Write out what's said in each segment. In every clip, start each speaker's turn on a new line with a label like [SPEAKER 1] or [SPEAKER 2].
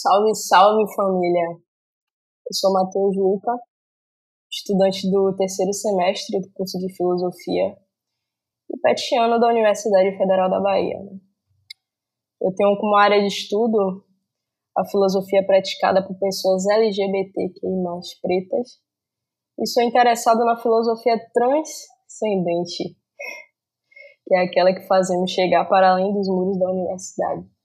[SPEAKER 1] Salve, salve família! Eu sou Matheus Luca, estudante do terceiro semestre do curso de Filosofia e petiano da Universidade Federal da Bahia. Né? Eu tenho como área de estudo a filosofia praticada por pessoas LGBTQI+, pretas, e sou interessado na filosofia transcendente, que é aquela que fazemos chegar para além dos muros da universidade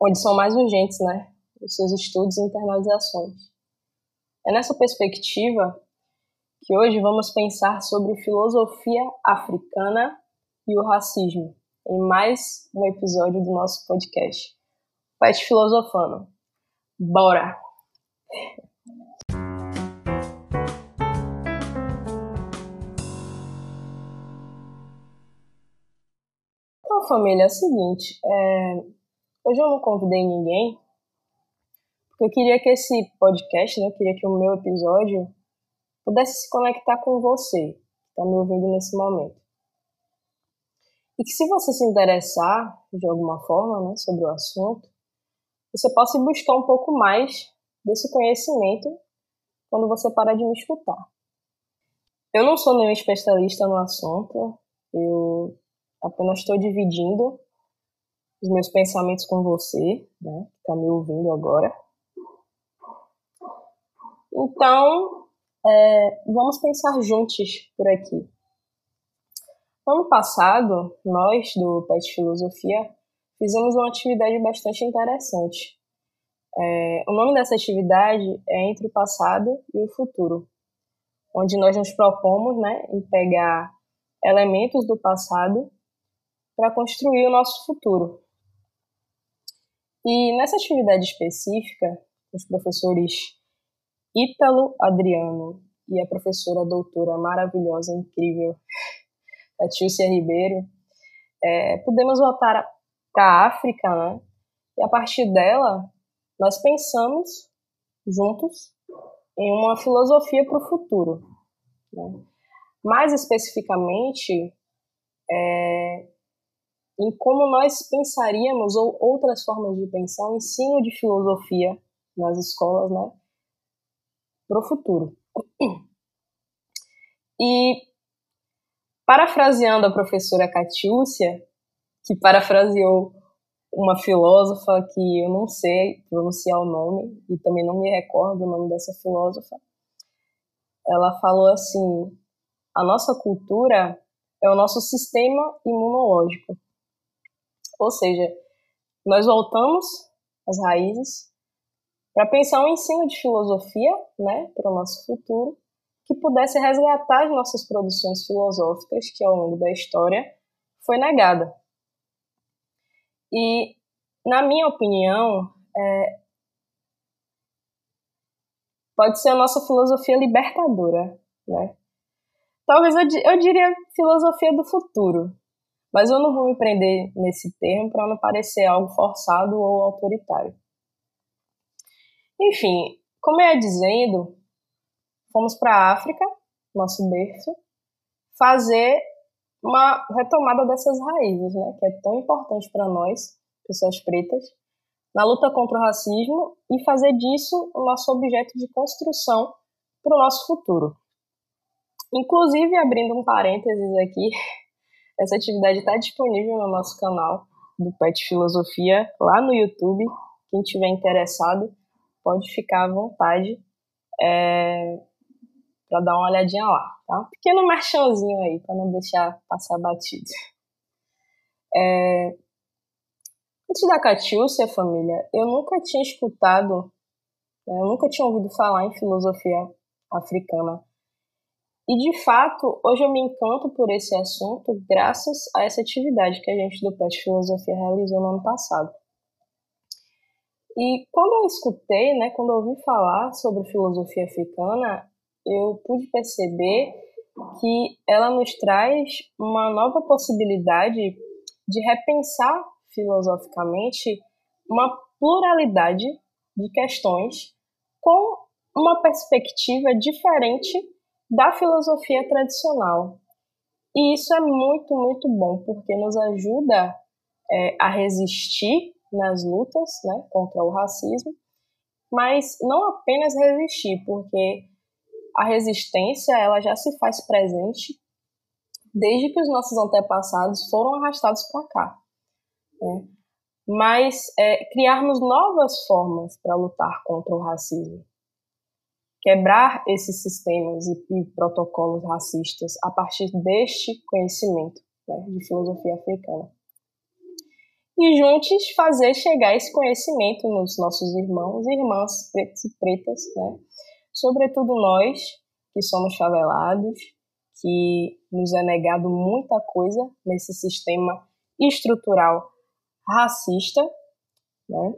[SPEAKER 1] onde são mais urgentes, né, os seus estudos e internalizações. É nessa perspectiva que hoje vamos pensar sobre filosofia africana e o racismo, em mais um episódio do nosso podcast. Pet Filosofando. Bora! Então, família, é o seguinte, é, Hoje eu não convidei ninguém, porque eu queria que esse podcast, né, eu queria que o meu episódio pudesse se conectar com você, que está me ouvindo nesse momento. E que se você se interessar de alguma forma né, sobre o assunto, você possa buscar um pouco mais desse conhecimento quando você parar de me escutar. Eu não sou nenhum especialista no assunto, eu apenas estou dividindo os meus pensamentos com você, né, que está me ouvindo agora. Então, é, vamos pensar juntos por aqui. No ano passado, nós do PET Filosofia fizemos uma atividade bastante interessante. É, o nome dessa atividade é Entre o Passado e o Futuro, onde nós nos propomos né, em pegar elementos do passado para construir o nosso futuro. E nessa atividade específica, os professores Ítalo Adriano e a professora doutora maravilhosa, incrível, a Tilcia Ribeiro, é, pudemos voltar para a África, né? E a partir dela, nós pensamos juntos em uma filosofia para o futuro. Né? Mais especificamente, é, em como nós pensaríamos ou outras formas de pensar o ensino de filosofia nas escolas, né, para o futuro. E parafraseando a professora Catiúcia, que parafraseou uma filósofa que eu não sei pronunciar o nome e também não me recordo o nome dessa filósofa, ela falou assim: a nossa cultura é o nosso sistema imunológico. Ou seja, nós voltamos às raízes para pensar um ensino de filosofia né, para o nosso futuro que pudesse resgatar as nossas produções filosóficas que ao longo da história foi negada. E, na minha opinião, é, pode ser a nossa filosofia libertadora, né? Talvez eu, eu diria filosofia do futuro, mas eu não vou me prender nesse termo para não parecer algo forçado ou autoritário. Enfim, como eu ia dizendo, fomos para a África, nosso berço, fazer uma retomada dessas raízes, né, que é tão importante para nós, pessoas pretas, na luta contra o racismo e fazer disso o nosso objeto de construção para o nosso futuro. Inclusive, abrindo um parênteses aqui, essa atividade está disponível no nosso canal do Pet Filosofia lá no YouTube. Quem tiver interessado pode ficar à vontade é, para dar uma olhadinha lá, tá? Pequeno marchãozinho aí para não deixar passar batido. É, antes da Catiúcia, família, eu nunca tinha escutado, né, eu nunca tinha ouvido falar em filosofia africana e de fato, hoje eu me encanto por esse assunto graças a essa atividade que a gente do PET Filosofia realizou no ano passado. E quando eu escutei, né, quando eu ouvi falar sobre filosofia africana, eu pude perceber que ela nos traz uma nova possibilidade de repensar filosoficamente uma pluralidade de questões com uma perspectiva diferente da filosofia tradicional. E isso é muito, muito bom, porque nos ajuda é, a resistir nas lutas né, contra o racismo, mas não apenas resistir, porque a resistência ela já se faz presente desde que os nossos antepassados foram arrastados para cá. Né? Mas é, criarmos novas formas para lutar contra o racismo. Quebrar esses sistemas e, e, protocolos racistas a partir deste conhecimento né, de filosofia africana. E juntos fazer chegar esse conhecimento nos nossos irmãos e irmãs pretos e pretas, né? sobretudo nós que somos favelados, que nos é negado muita coisa nesse sistema estrutural racista, né?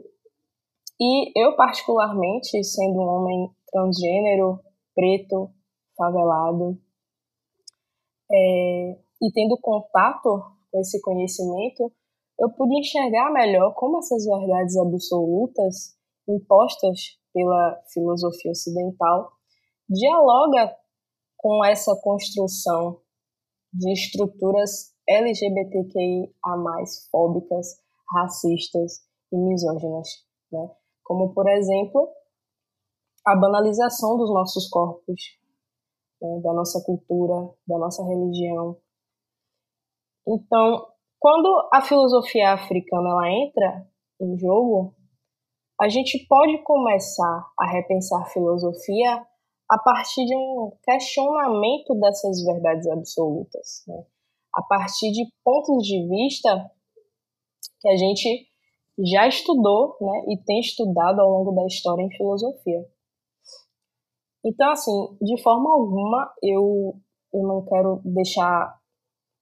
[SPEAKER 1] E eu, particularmente, sendo um homem transgênero, preto, favelado, é, e tendo contato com esse conhecimento, eu pude enxergar melhor como essas verdades absolutas impostas pela filosofia ocidental dialoga com essa construção de estruturas LGBTQIA+, fóbicas, racistas e misóginas, né? Como, por exemplo, a banalização dos nossos corpos, né? da nossa cultura, da nossa religião. Então, quando a filosofia africana ela entra em jogo, a gente pode começar a repensar a filosofia a partir de um questionamento dessas verdades absolutas, né? a partir de pontos de vista que a gente já estudou né, e tem estudado ao longo da história em filosofia. Então, assim, de forma alguma, eu, eu não quero deixar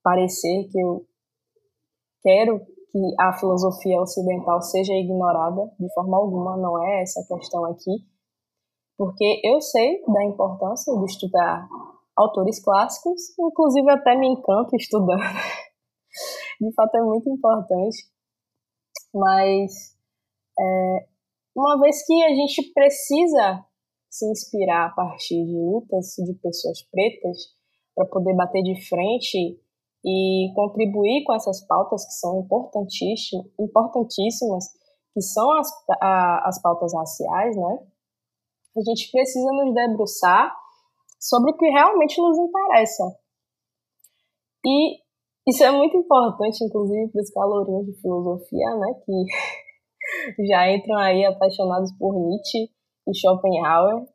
[SPEAKER 1] parecer que eu quero que a filosofia ocidental seja ignorada, de forma alguma, não é essa a questão aqui porque eu sei da importância de estudar autores clássicos, inclusive até me encanto estudando. de fato é muito importante, mas é, uma vez que a gente precisa se inspirar a partir de lutas de pessoas pretas para poder bater de frente e contribuir com essas pautas que são importantíssimas, que são as, a, as pautas raciais, né? A gente precisa nos debruçar sobre o que realmente nos interessa. E isso é muito importante, inclusive, para os calorinhos de filosofia, né, que já entram aí apaixonados por Nietzsche e Schopenhauer.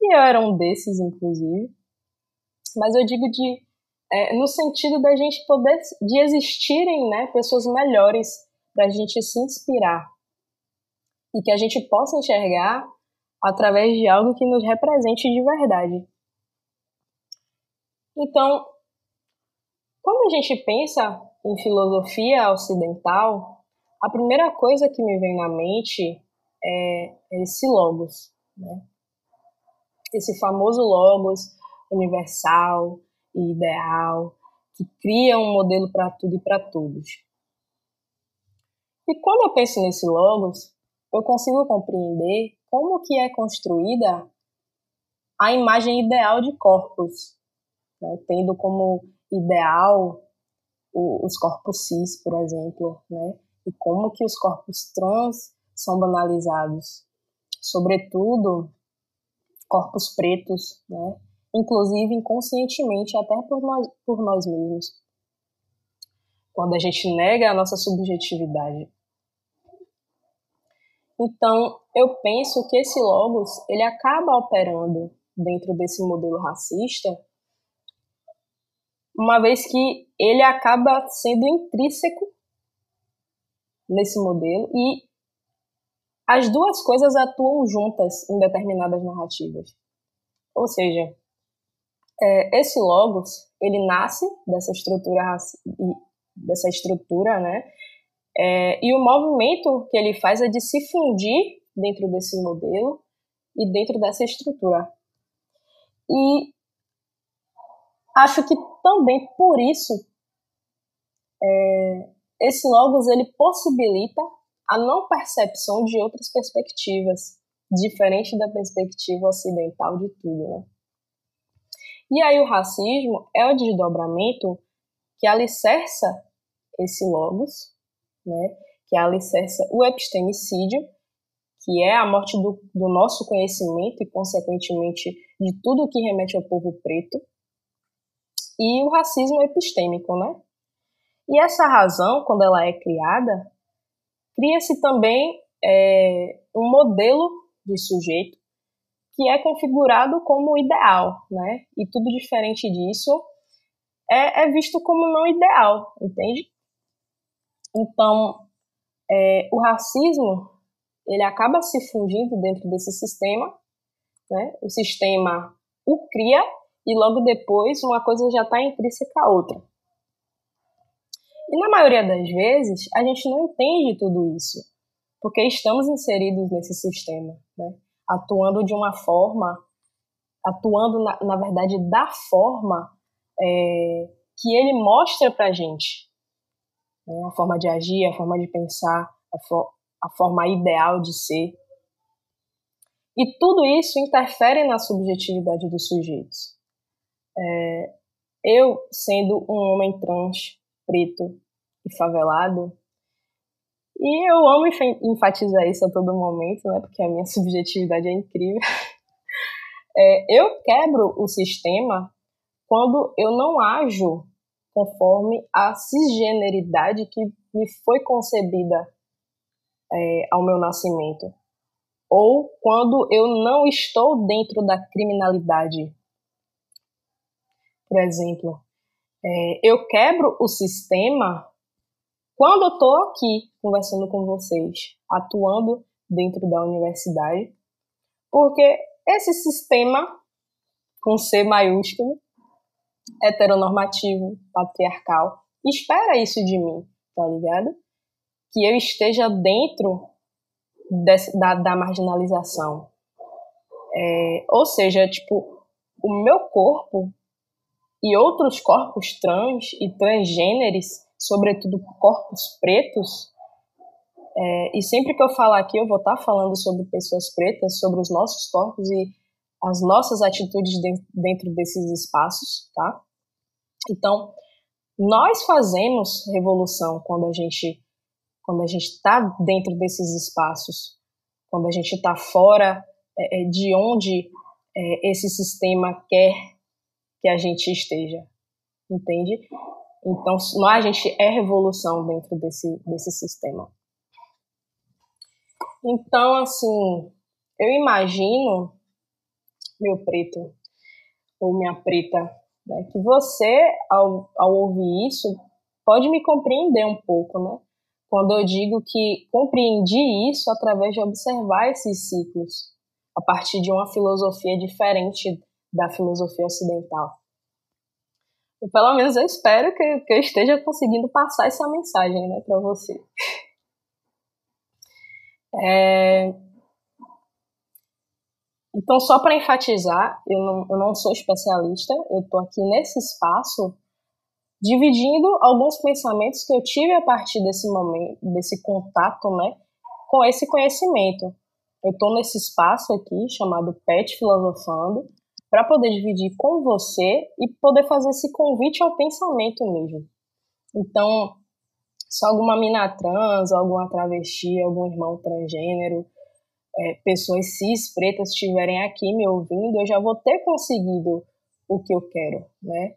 [SPEAKER 1] E eu era um desses, inclusive. Mas eu digo de é, no sentido da gente poder, de existirem né, pessoas melhores para a gente se inspirar e que a gente possa enxergar através de algo que nos represente de verdade. Então, quando a gente pensa em filosofia ocidental, a primeira coisa que me vem na mente é esse logos, né? Esse famoso logos universal e ideal que cria um modelo para tudo e para todos. E quando eu penso nesse logos, eu consigo compreender como que é construída a imagem ideal de corpos, né? tendo como ideal os corpos cis, por exemplo, né? e como que os corpos trans são banalizados, sobretudo corpos pretos, né? inclusive inconscientemente até por nós, por nós mesmos, quando a gente nega a nossa subjetividade. Então, eu penso que esse logos ele acaba operando dentro desse modelo racista, uma vez que ele acaba sendo intrínseco nesse modelo e as duas coisas atuam juntas em determinadas narrativas. Ou seja, é, esse logos ele nasce dessa estrutura dessa estrutura, né, é, e o movimento que ele faz é de se fundir dentro desse modelo e dentro dessa estrutura. E acho que também por isso é, esse logos ele possibilita a não percepção de outras perspectivas, diferente da perspectiva ocidental de tudo. Né? E aí o racismo é o desdobramento que alicerça esse logos né? que alicerça o epistemicídio, que é a morte do, do nosso conhecimento e, consequentemente, de tudo que remete ao povo preto, e o racismo epistêmico, né? E essa razão, quando ela é criada, cria-se também é, um modelo de sujeito que é configurado como ideal, né? E tudo diferente disso é, é visto como não ideal, entende? Então, é, o racismo ele acaba se fundindo dentro desse sistema, né? O sistema o cria e logo depois uma coisa já está intrínseca à outra. E na maioria das vezes a gente não entende tudo isso, porque estamos inseridos nesse sistema, né? atuando de uma forma, atuando na, na verdade da forma é, que ele mostra para gente, né? a forma de agir, a forma de pensar, a, a forma ideal de ser. E tudo isso interfere na subjetividade dos sujeitos. É, eu, sendo um homem trans, preto e favelado, e eu amo enfatizar isso a todo momento, né, porque a minha subjetividade é incrível. É, eu quebro o sistema quando eu não ajo conforme a cisgeneridade que me foi concebida é, ao meu nascimento, ou quando eu não estou dentro da criminalidade por exemplo, é, eu quebro o sistema quando eu estou aqui conversando com vocês, atuando dentro da universidade, porque esse sistema, com C maiúsculo, heteronormativo, patriarcal, espera isso de mim, tá ligado? Que eu esteja dentro desse, da, da marginalização. É, ou seja, tipo, o meu corpo e outros corpos trans e transgêneres, sobretudo corpos pretos, é, e sempre que eu falar aqui, eu vou estar falando sobre pessoas pretas, sobre os nossos corpos e as nossas atitudes dentro desses espaços, tá? Então, nós fazemos revolução quando a gente quando a gente está dentro desses espaços, quando a gente está fora é, é, de onde é, esse sistema quer que a gente esteja, entende? Então, a gente é revolução dentro desse, desse sistema. Então, assim, eu imagino, meu preto, ou minha preta, né, que você, ao, ao ouvir isso, pode me compreender um pouco, né? Quando eu digo que compreendi isso através de observar esses ciclos, a partir de uma filosofia diferente da filosofia ocidental. E pelo menos eu espero que, que eu esteja conseguindo passar essa mensagem né, para você. É... Então, só para enfatizar, eu não, eu não sou especialista, eu estou aqui nesse espaço dividindo alguns pensamentos que eu tive a partir desse momento, desse contato né, com esse conhecimento. Eu estou nesse espaço aqui chamado PET Filosofando, para poder dividir com você e poder fazer esse convite ao pensamento mesmo. Então, se alguma mina trans, alguma travesti, algum irmão transgênero, é, pessoas cis pretas estiverem aqui me ouvindo, eu já vou ter conseguido o que eu quero, né?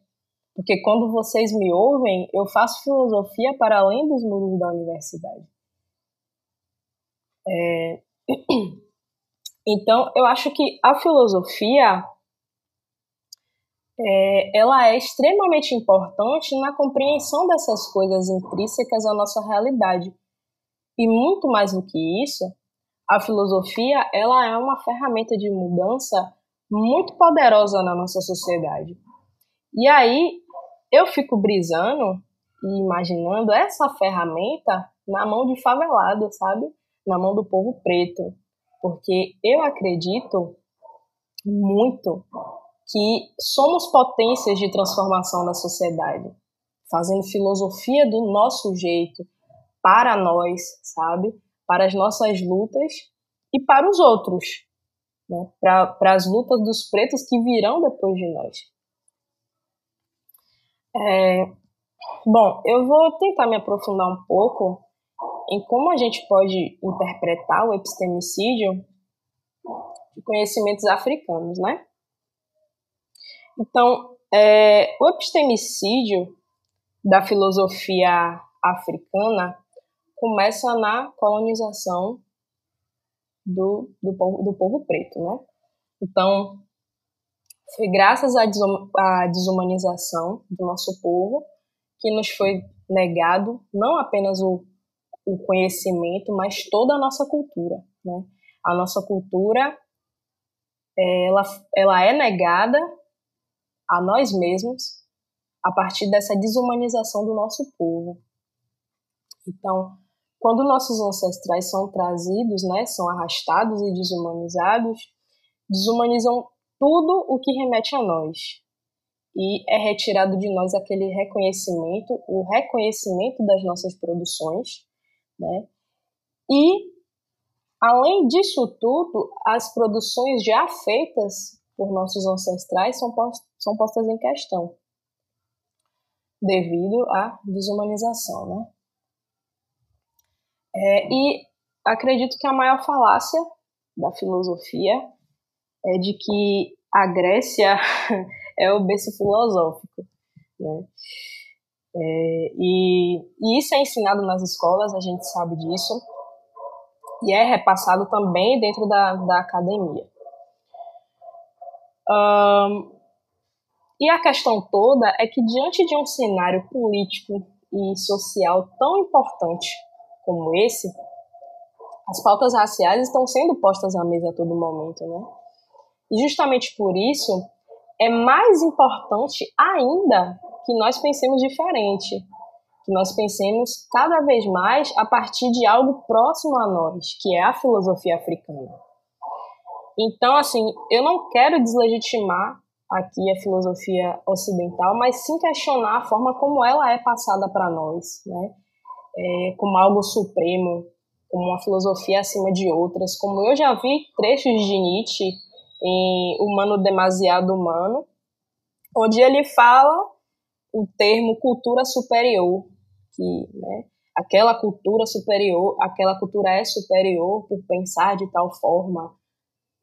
[SPEAKER 1] Porque quando vocês me ouvem, eu faço filosofia para além dos muros da universidade. É... Então, eu acho que a filosofia é, ela é extremamente importante na compreensão dessas coisas intrínsecas à nossa realidade. E muito mais do que isso, a filosofia ela é uma ferramenta de mudança muito poderosa na nossa sociedade. E aí eu fico brisando e imaginando essa ferramenta na mão de favelado, sabe? Na mão do povo preto. Porque eu acredito muito que somos potências de transformação da sociedade, fazendo filosofia do nosso jeito, para nós, sabe? Para as nossas lutas e para os outros, né? para, as lutas dos pretos que virão depois de nós. É, bom, eu vou tentar me aprofundar um pouco em como a gente pode interpretar o epistemicídio de conhecimentos africanos, né? Então, é, o epistemicídio da filosofia africana começa na colonização do, do, povo, do povo preto, né? Então, foi graças à desumanização do nosso povo que nos foi negado não apenas o, o conhecimento, mas toda a nossa cultura, né? A nossa cultura, ela, ela é negada a nós mesmos a partir dessa desumanização do nosso povo. Então, quando nossos ancestrais são trazidos, né, são arrastados e desumanizados, desumanizam tudo o que remete a nós. E é retirado de nós aquele reconhecimento, o reconhecimento das nossas produções, né? E, além disso tudo, as produções já feitas por nossos ancestrais são, são postas em questão devido à desumanização, né? É, e acredito que a maior falácia da filosofia é de que a Grécia é o berço filosófico, né? É, e, e, isso é ensinado nas escolas, a gente sabe disso, e é repassado também dentro da, da academia. Um, e a questão toda é que, diante de um cenário político e social tão importante como esse, as pautas raciais estão sendo postas à mesa a todo momento, né? E justamente por isso é mais importante ainda que nós pensemos diferente, que nós pensemos cada vez mais a partir de algo próximo a nós, que é a filosofia africana. Então, assim, eu não quero deslegitimar aqui a filosofia ocidental, mas sim questionar a forma como ela é passada para nós, né? É, como algo supremo, como uma filosofia acima de outras, como eu já vi trechos de Nietzsche em Humano Demasiado Humano, onde ele fala o termo cultura superior, que né, aquela cultura superior, aquela cultura é superior por pensar de tal forma,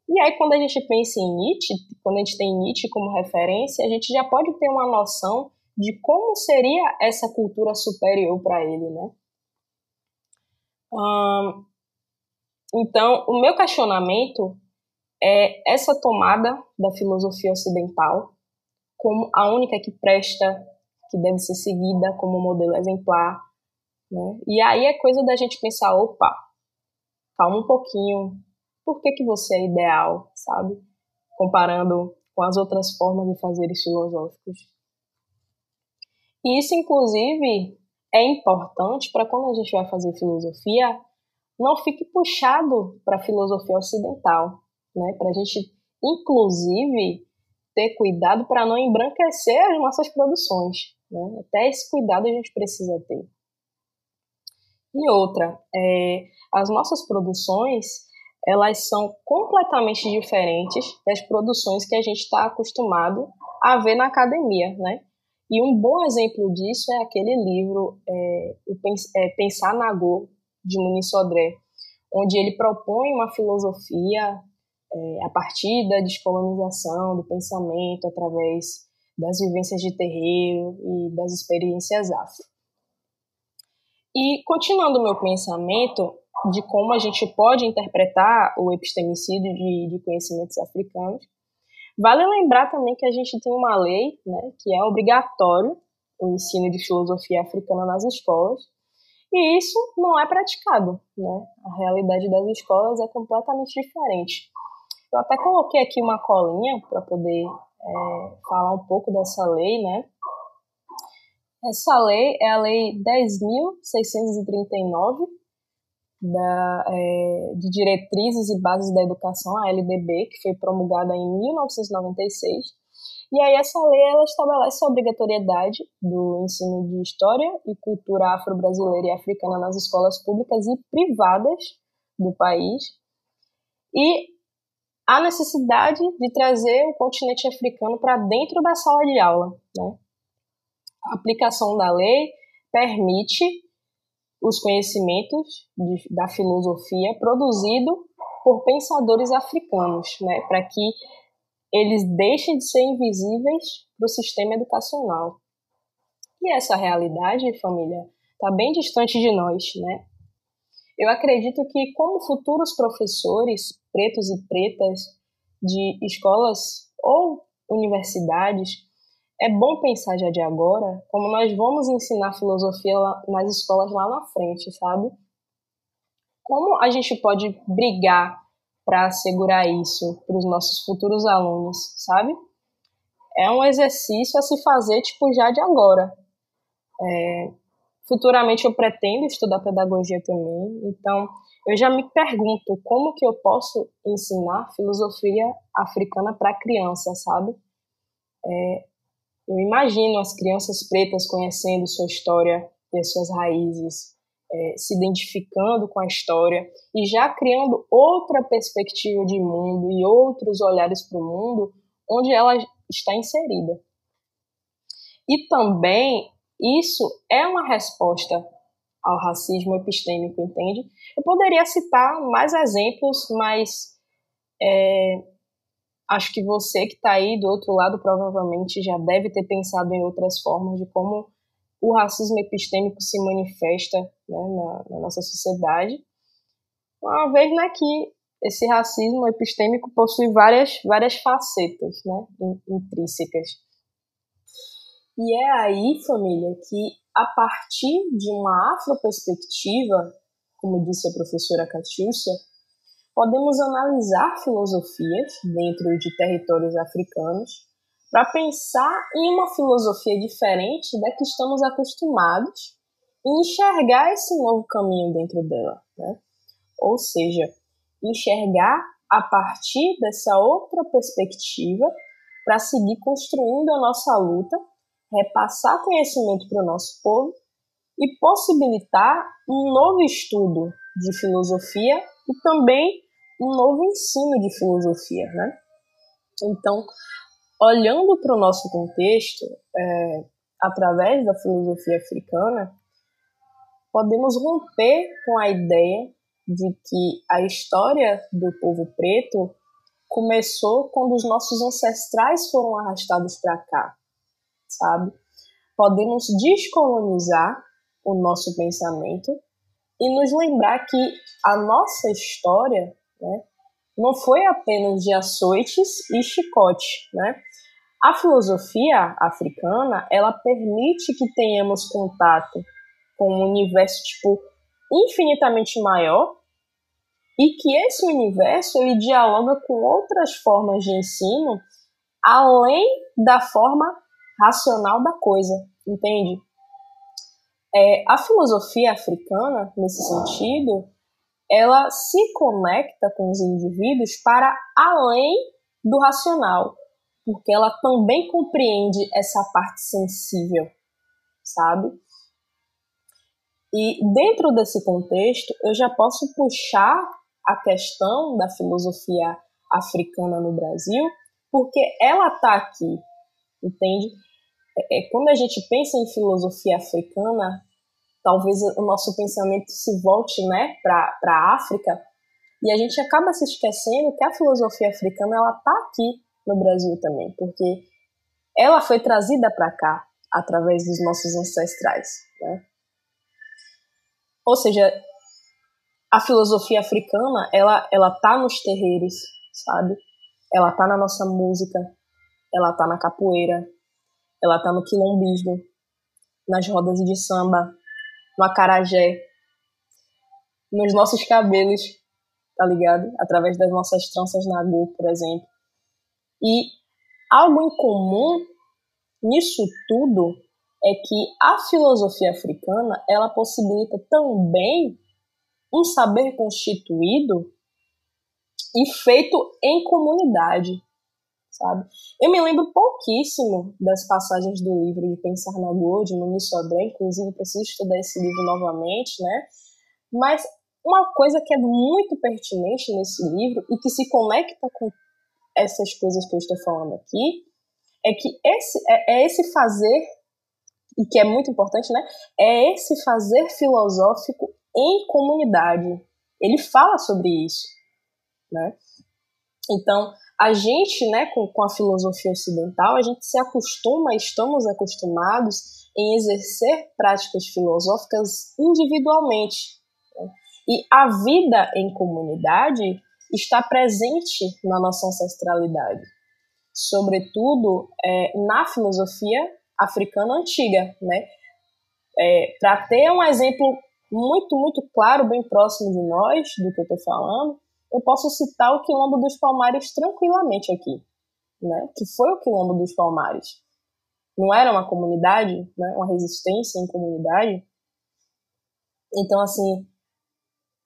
[SPEAKER 1] e aí, quando a gente pensa em Nietzsche, quando a gente tem Nietzsche como referência, a gente já pode ter uma noção de como seria essa cultura superior para ele, né? Hum, então, o meu questionamento é essa tomada da filosofia ocidental como a única que presta, que deve ser seguida como modelo exemplar, né? E aí é coisa da gente pensar, opa, calma um pouquinho, por que, que você é ideal, sabe? Comparando com as outras formas de fazeres filosóficos. E isso, inclusive, é importante para quando a gente vai fazer filosofia, não fique puxado para a filosofia ocidental, né? Para a gente, inclusive, ter cuidado para não embranquecer as nossas produções. Né? Até esse cuidado a gente precisa ter. E outra, é, as nossas produções elas são completamente diferentes das produções que a gente está acostumado a ver na academia, né? E um bom exemplo disso é aquele livro é, é, Pensar na Go, de Muniz Sodré, onde ele propõe uma filosofia é, a partir da descolonização do pensamento através das vivências de terreiro e das experiências afro. E continuando o meu pensamento, de como a gente pode interpretar o epistemicídio de, de conhecimentos africanos. Vale lembrar também que a gente tem uma lei né, que é obrigatório o ensino de filosofia africana nas escolas, e isso não é praticado. Né? A realidade das escolas é completamente diferente. Eu até coloquei aqui uma colinha para poder é, falar um pouco dessa lei, né? Essa lei é a Lei 10.639, da, é, de Diretrizes e Bases da Educação, a LDB, que foi promulgada em 1996. E aí essa lei ela estabelece a obrigatoriedade do ensino de História e Cultura afro-brasileira e africana nas escolas públicas e privadas do país. E a necessidade de trazer o continente africano para dentro da sala de aula. Né? A aplicação da lei permite os conhecimentos de, da filosofia produzido por pensadores africanos, né, para que eles deixem de ser invisíveis para o sistema educacional. E essa realidade, família, está bem distante de nós, né? Eu acredito que, como futuros professores, pretos e pretas de escolas ou universidades, é bom pensar já de agora como nós vamos ensinar filosofia nas escolas lá na frente, sabe? Como a gente pode brigar para assegurar isso para os nossos futuros alunos, sabe? É um exercício a se fazer, tipo, já de agora. É, futuramente eu pretendo estudar pedagogia também, então eu já me pergunto como que eu posso ensinar filosofia africana para criança, sabe? É, eu imagino as crianças pretas conhecendo sua história e as suas raízes, é, se identificando com a história e já criando outra perspectiva de mundo e outros olhares para o mundo onde ela está inserida. E também isso é uma resposta ao racismo epistêmico, entende? Eu poderia citar mais exemplos, mas é, acho que você que está aí do outro lado provavelmente já deve ter pensado em outras formas de como o racismo epistêmico se manifesta né, na, na, nossa sociedade. Uma vez né, que esse racismo epistêmico possui várias, várias facetas né, intrínsecas. E é aí, família, que a partir de uma afroperspectiva, como disse a professora Catiúcia, podemos analisar filosofias dentro de territórios africanos para pensar em uma filosofia diferente da que estamos acostumados e enxergar esse novo caminho dentro dela. Né? Ou seja, enxergar a partir dessa outra perspectiva para seguir construindo a nossa luta, repassar conhecimento para o nosso povo e possibilitar um novo estudo de filosofia e também um novo ensino de filosofia, né? Então, olhando para o nosso contexto, é, através da filosofia africana, podemos romper com a ideia de que a história do povo preto começou quando os nossos ancestrais foram arrastados para cá, sabe? Podemos descolonizar o nosso pensamento e nos lembrar que a nossa história né? Não foi apenas de açoites e chicote, né? A filosofia africana, ela permite que tenhamos contato com um universo tipo infinitamente maior e que esse universo ele dialoga com outras formas de ensino além da forma racional da coisa, entende? É, a filosofia africana, nesse sentido, ela se conecta com os indivíduos para além do racional, porque ela também compreende essa parte sensível, sabe? E dentro desse contexto, eu já posso puxar a questão da filosofia africana no Brasil, porque ela está aqui, entende? É, é, quando a gente pensa em filosofia africana, talvez o nosso pensamento se volte né, para a África, e a gente acaba se esquecendo que a filosofia africana ela está aqui no Brasil também, porque ela foi trazida para cá através dos nossos ancestrais. Né? Ou seja, a filosofia africana ela ela tá nos terreiros, sabe? Ela tá na nossa música, ela tá na capoeira, ela tá no quilombismo, nas rodas de samba, no acarajé, nos nossos cabelos, tá ligado? Através das nossas tranças na Go, por exemplo. E algo em comum nisso tudo é que a filosofia africana ela possibilita também um saber constituído e feito em comunidade, sabe? Eu me lembro pouquíssimo das passagens do livro de Pensar na Goa, de Muniz Sodré, inclusive preciso estudar esse livro novamente, né? Mas uma coisa que é muito pertinente nesse livro e que se conecta com essas coisas que eu estou falando aqui é que esse é, é esse fazer e que é muito importante, né? É esse fazer filosófico em comunidade. Ele fala sobre isso, né? Então, a gente, né, com, com a filosofia ocidental, a gente se acostuma, estamos acostumados em exercer práticas filosóficas individualmente. Né? E a vida em comunidade está presente na nossa ancestralidade, sobretudo é, na filosofia africana antiga, né? É, Para ter um exemplo muito, muito claro, bem próximo de nós, do que eu estou falando, eu posso citar o Quilombo dos Palmares tranquilamente aqui, né? Que foi o Quilombo dos Palmares. Não era uma comunidade, né? Uma resistência em comunidade. Então, assim,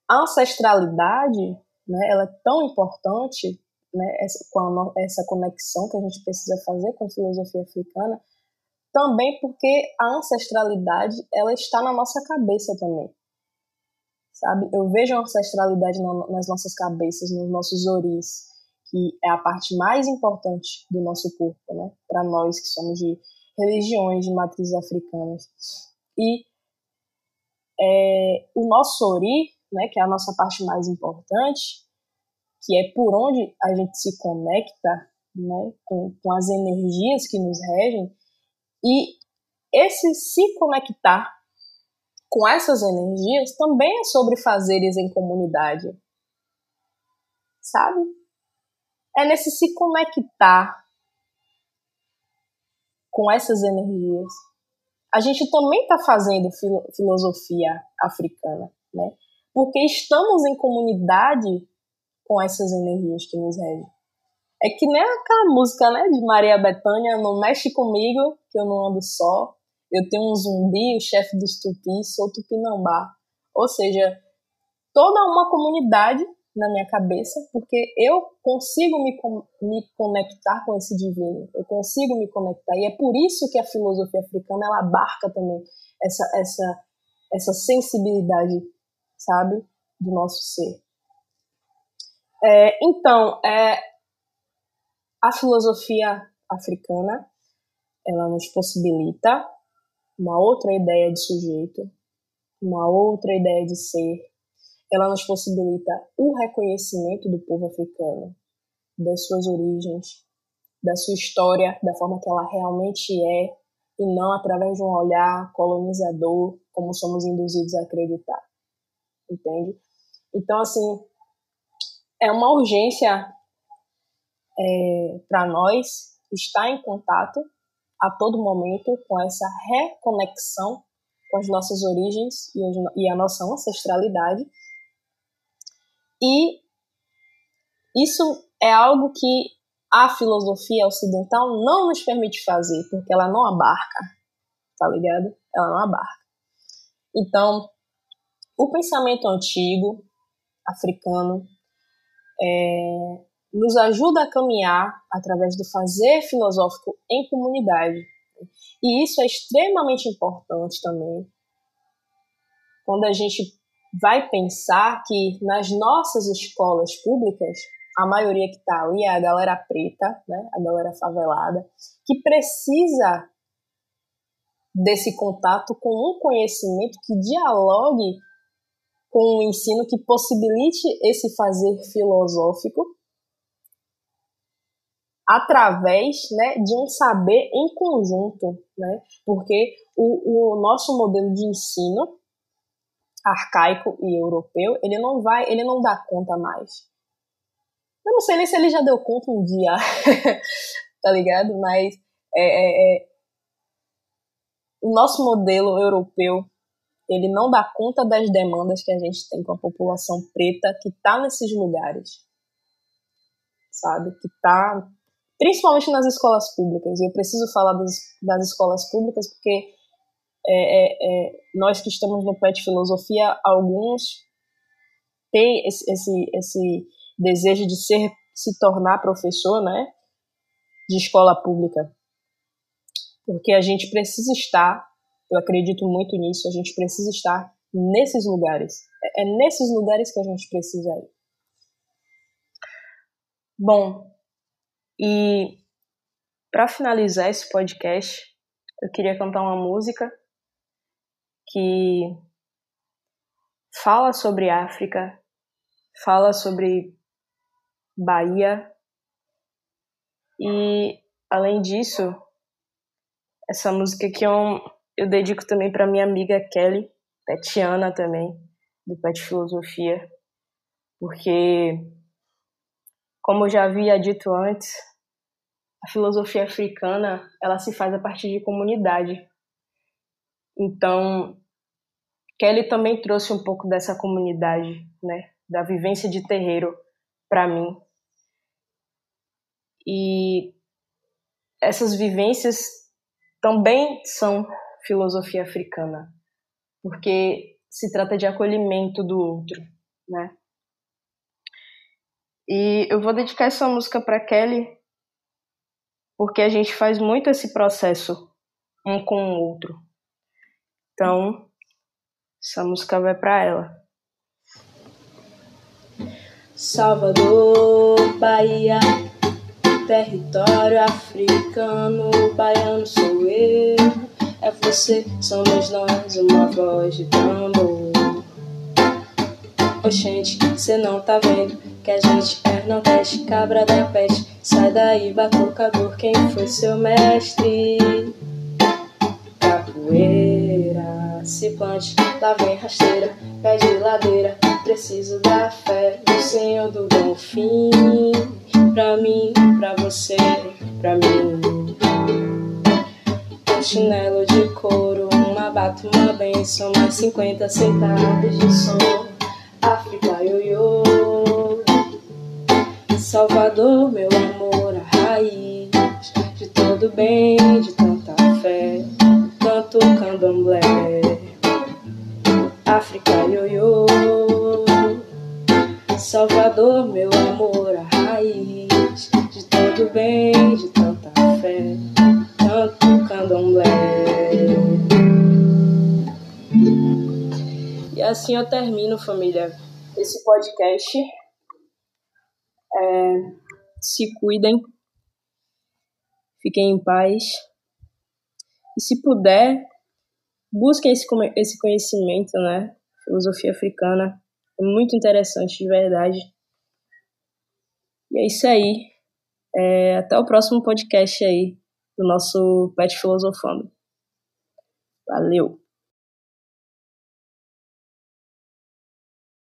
[SPEAKER 1] a ancestralidade, né? Ela é tão importante, né? Essa, com a, essa conexão que a gente precisa fazer com a filosofia africana, também porque a ancestralidade ela está na nossa cabeça também sabe? Eu vejo a ancestralidade nas nossas cabeças, nos nossos oris, que é a parte mais importante do nosso corpo, né? Para nós que somos de religiões de matrizes africanas. E é, o nosso ori, né, que é a nossa parte mais importante, que é por onde a gente se conecta né, com, com as energias que nos regem, e esse se conectar com essas energias também é sobre fazeres em comunidade. Sabe? É nesse se conectar com essas energias. A gente também está fazendo filo filosofia africana, né? Porque estamos em comunidade com essas energias que nos regem. É que nem aquela música, né, de Maria Bethânia, não mexe comigo, que eu não ando só. Eu tenho um zumbi, o chefe dos tupis, sou tupinambá. Ou seja, toda uma comunidade na minha cabeça, porque eu consigo me, me conectar com esse divino, eu consigo me conectar. E é por isso que a filosofia africana ela abarca também essa, essa, essa sensibilidade, sabe, do nosso ser. É, então, é, a filosofia africana ela nos possibilita uma outra ideia de sujeito, uma outra ideia de ser. Ela nos possibilita o reconhecimento do povo africano, das suas origens, da sua história, da forma que ela realmente é, e não através de um olhar colonizador, como somos induzidos a acreditar. Entende? Então, assim, é uma urgência é, para nós estar em contato a todo momento com essa reconexão com as nossas origens e a nossa ancestralidade. E isso é algo que a filosofia ocidental não nos permite fazer, porque ela não abarca, tá ligado? Ela não abarca. Então, o pensamento antigo africano é, nos ajuda a caminhar através do fazer filosófico em comunidade. E isso é extremamente importante também quando a gente vai pensar que nas nossas escolas públicas, a maioria que está ali é a galera preta, né, a galera favelada, que precisa desse contato com um conhecimento que dialogue com um ensino que possibilite esse fazer filosófico através né, de um saber em conjunto, né? porque o, o nosso modelo de ensino arcaico e europeu, ele não vai, ele não dá conta mais. Eu não sei nem se ele já deu conta um dia, tá ligado? Mas é, é, é, o nosso modelo europeu, ele não dá conta das demandas que a gente tem com a população preta que tá nesses lugares, sabe? Que tá principalmente nas escolas públicas. E eu preciso falar das, das escolas públicas porque é, é, é, nós que estamos no PET Filosofia, alguns têm esse, esse, esse desejo de ser, se tornar professor, né, de escola pública. Porque a gente precisa estar, eu acredito muito nisso, a gente precisa estar nesses lugares. É, é nesses lugares que a gente precisa ir. Bom, e para finalizar esse podcast, eu queria cantar uma música que fala sobre África, fala sobre Bahia. E além disso, essa música aqui eu, eu dedico também para minha amiga Kelly, Petiana também, do Pet Filosofia, porque como eu já havia dito antes, a filosofia africana ela se faz a partir de comunidade. Então, Kelly também trouxe um pouco dessa comunidade, né, da vivência de terreiro para mim. E essas vivências também são filosofia africana, porque se trata de acolhimento do outro, né? E eu vou dedicar essa música para Kelly porque a gente faz muito esse processo um com o outro. Então, essa música vai para ela.
[SPEAKER 2] Salvador, Bahia, território africano, baiano sou eu, é você, somos nós, uma voz de tambor. Oxente, cê não tá vendo que a gente é nordeste, cabra da peste. Sai daí, batucador, quem foi seu mestre? Capoeira, se plante, lá vem rasteira, pé de ladeira. Preciso da fé do Senhor do Bom Fim. Pra mim, pra você, pra mim. Um chinelo de couro, uma bata, uma benção, mais 50 centavos de som. África, ioiô. Salvador, meu amor, raiz de todo bem, de tanta fé, tanto candomblé. África, ioiô. Salvador, meu amor, a raiz de todo bem, de tanta fé, tanto candomblé. E assim eu termino, família, esse podcast. É, se cuidem, fiquem em paz. E se puder, busquem esse, esse conhecimento, né? Filosofia africana. É muito interessante, de verdade. E é isso aí. É, até o próximo podcast aí do nosso Pet Filosofando. Valeu!